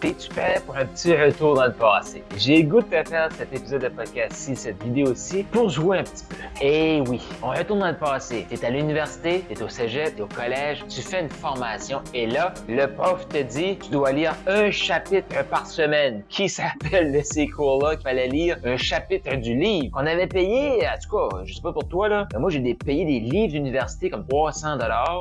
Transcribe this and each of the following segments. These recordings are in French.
T'es-tu prêt pour un petit retour dans le passé? J'ai goût de te faire cet épisode de podcast-ci, cette vidéo-ci, pour jouer un petit peu. Eh oui, on retourne dans le passé. T'es à l'université, t'es au cégep, t'es au collège, tu fais une formation, et là, le prof te dit, tu dois lire un chapitre par semaine. Qui s'appelle de ces cours-là qu'il fallait lire un chapitre du livre? Qu'on avait payé, en tout cas, je sais pas pour toi, là, mais moi, j'ai payé des livres d'université comme 300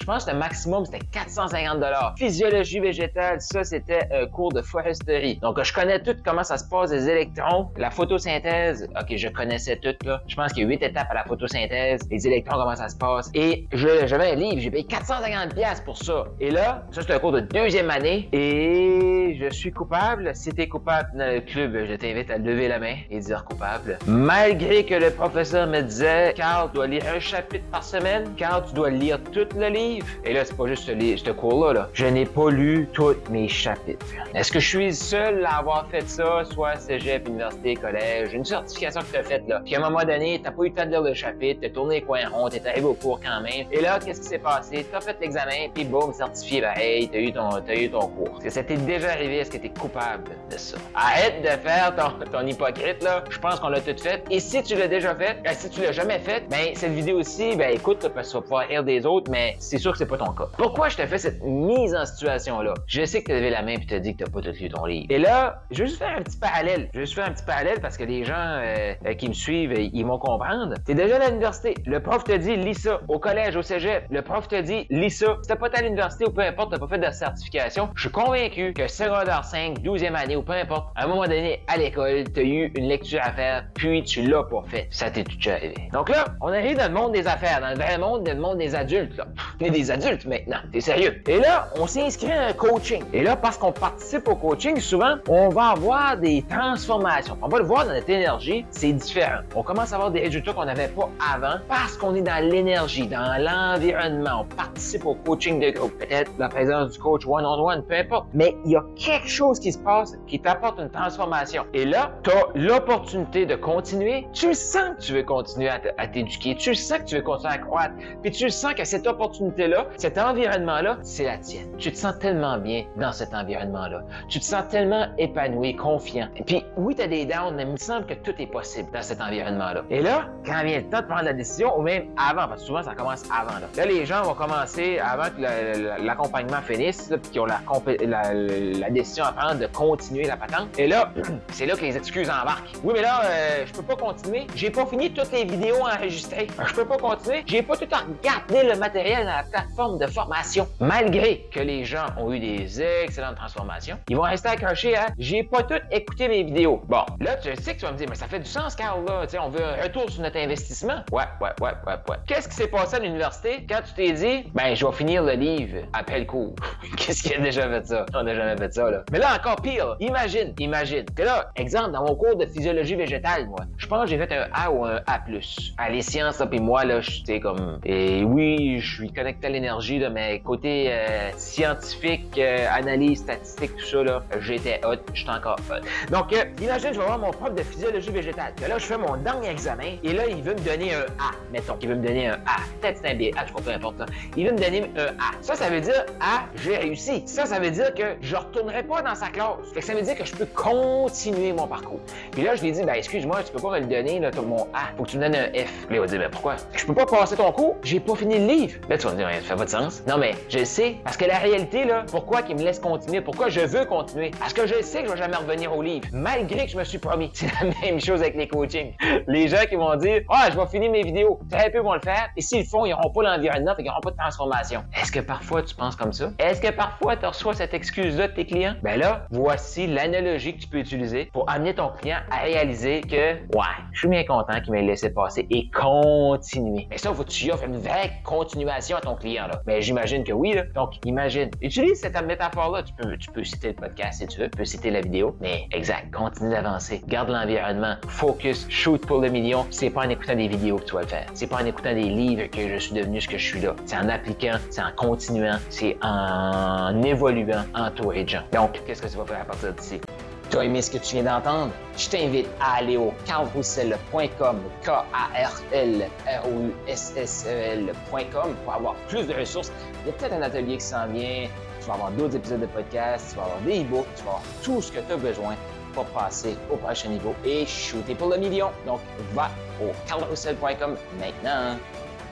Je pense que le maximum, c'était 450 Physiologie végétale, ça, c'était un cours de foresterie. Donc, je connais tout comment ça se passe des électrons, la photosynthèse. OK, je connaissais tout, là. Je pense qu'il y a huit étapes à la photosynthèse, les électrons, comment ça se passe? Et j'avais un livre, j'ai payé 450 pièces pour ça. Et là, ça, c'est un cours de deuxième année. Et je suis coupable. Si t'es coupable dans le club, je t'invite à lever la main et dire coupable. Malgré que le professeur me disait, Carl, tu dois lire un chapitre par semaine. Carl, tu dois lire tout le livre. Et là, c'est pas juste ce, ce cours-là, là. Je n'ai pas lu tous mes chapitres. Que je suis seul à avoir fait ça, soit cégep, université, collège, une certification que tu as faite là. Puis à un moment donné, t'as pas eu le temps de le chapitre, t'as tourné les coins ronds, t'es arrivé au cours quand même. Et là, qu'est-ce qui s'est passé? T'as fait l'examen, puis boum, certifié, ben hey, t'as eu ton, t'as eu ton cours. Est-ce que ça t'est déjà arrivé? Est-ce que t'es coupable de ça? Arrête de faire ton, ton hypocrite là. Je pense qu'on l'a tout fait. Et si tu l'as déjà fait, ben, si tu l'as jamais fait, ben cette vidéo aussi, ben écoute, parce que tu vas pouvoir rire des autres, mais c'est sûr que c'est pas ton cas. Pourquoi je te fais cette mise en situation là? Je sais que levé la main puis t'as dit que t'as pas Et là, je vais juste faire un petit parallèle. Je vais juste faire un petit parallèle parce que les gens euh, euh, qui me suivent, ils vont comprendre. T'es déjà à l'université. Le prof te dit, lis ça. Au collège, au cégep, le prof te dit, lis ça. Si t'as pas été à l'université ou peu importe, t'as pas fait de certification, je suis convaincu que secondaire 5, 12e année ou peu importe, à un moment donné, à l'école, t'as eu une lecture à faire, puis tu l'as pas fait. Ça t'est tout arrivé. Donc là, on arrive dans le monde des affaires, dans le vrai monde, dans le monde des adultes, là. On est des adultes maintenant. T'es sérieux? Et là, on s'inscrit à un coaching. Et là, parce qu'on participe au coaching, souvent, on va avoir des transformations. On va le voir dans notre énergie, c'est différent. On commence à avoir des résultats qu'on n'avait pas avant parce qu'on est dans l'énergie, dans l'environnement. On participe au coaching de groupe, peut-être la présence du coach one-on-one, peu importe. Mais il y a quelque chose qui se passe qui t'apporte une transformation. Et là, tu as l'opportunité de continuer. Tu sens que tu veux continuer à t'éduquer. Tu sens que tu veux continuer à croître. Puis tu sens que cette opportunité-là, cet environnement-là, c'est la tienne. Tu te sens tellement bien dans cet environnement-là. Tu te sens tellement épanoui, confiant. Et puis, oui, tu as des downs, mais il me semble que tout est possible dans cet environnement-là. Et là, quand vient le temps de prendre la décision, ou même avant, parce que souvent, ça commence avant. Là, là les gens vont commencer, avant que l'accompagnement finisse, puis qu'ils ont la, décision à prendre de continuer la patente. Et là, c'est là que les excuses embarquent. Oui, mais là, euh, je peux pas continuer. J'ai pas fini toutes les vidéos enregistrées. Je peux pas continuer. J'ai pas tout regardé le matériel dans la plateforme de formation. Malgré que les gens ont eu des excellentes transformations, ils vont rester accrochés à j'ai pas tout écouté mes vidéos. Bon, là, tu sais que tu vas me dire, mais ça fait du sens, Carl, là. Tu sais, on veut un retour sur notre investissement. Ouais, ouais, ouais, ouais, ouais. Qu'est-ce qui s'est passé à l'université? Quand tu t'es dit, ben, je vais finir le livre après le cours? Qu'est-ce qui a déjà fait ça? On n'a jamais fait ça, là. Mais là, encore pire, imagine, imagine que là, exemple, dans mon cours de physiologie végétale, moi, je pense que j'ai fait un A ou un A+. À les sciences, là, puis moi, là, je sais comme, et oui, je suis connecté à l'énergie, de mes côtés euh, scientifiques, euh, analyse statistique, tout là, j'étais hot, j'étais encore hot. Donc, euh, imagine, je vais voir mon prof de physiologie végétale. Que là, je fais mon dernier examen, et là, il veut me donner un A, mettons. Il veut me donner un A. Peut-être c'est un B, A, je crois peu importe. Il veut me donner un A. Ça, ça veut dire A, j'ai réussi. Ça, ça veut dire que je retournerai pas dans sa classe. Fait que ça veut dire que je peux continuer mon parcours. Puis là, je lui ai dit, ben, excuse-moi, tu peux pas me le donner, mon A. Faut que tu me donnes un F. Là, il va dire, ben, pourquoi? Je peux pas passer ton cours, j'ai pas fini le livre. Là, tu vas me dire, ça fait pas de sens. Non, mais je sais, parce que la réalité, là, pourquoi qu'il me laisse continuer, pourquoi je veux continuer. Parce que je sais que je vais jamais revenir au livre, malgré que je me suis promis. C'est la même chose avec les coachings. Les gens qui vont dire, ah, je vais finir mes vidéos. Très peu vont le faire. Et s'ils le font, ils n'auront pas l'environnement, et ils n'auront pas de transformation. Est-ce que parfois tu penses comme ça? Est-ce que parfois tu reçois cette excuse-là de tes clients? Ben là, voici l'analogie que tu peux utiliser pour amener ton client à réaliser que, ouais, je suis bien content qu'il m'ait laissé passer et continuer. Mais ça, faut que tu offres une vraie continuation à ton client, là. Mais j'imagine que oui, là. Donc, imagine. Utilise cette métaphore-là. Tu peux, tu peux citer podcast si tu veux, tu peux citer la vidéo. Mais exact, continue d'avancer. Garde l'environnement. Focus, shoot pour le million. C'est pas en écoutant des vidéos que tu vas le faire. C'est pas en écoutant des livres que je suis devenu ce que je suis là. C'est en appliquant, c'est en continuant, c'est en évoluant entouré de. Donc, qu'est-ce que tu vas faire à partir d'ici? Tu as aimé ce que tu viens d'entendre? Je t'invite à aller au carlroussel.com, K-A-R-L-R-O-U-S-S-E-L.com pour avoir plus de ressources. Il y a peut-être un atelier qui s'en vient. Tu vas avoir d'autres épisodes de podcast, tu vas avoir des e-books, tu vas avoir tout ce que tu as besoin pour passer au prochain niveau et shooter pour le million. Donc, va au carlroussel.com maintenant.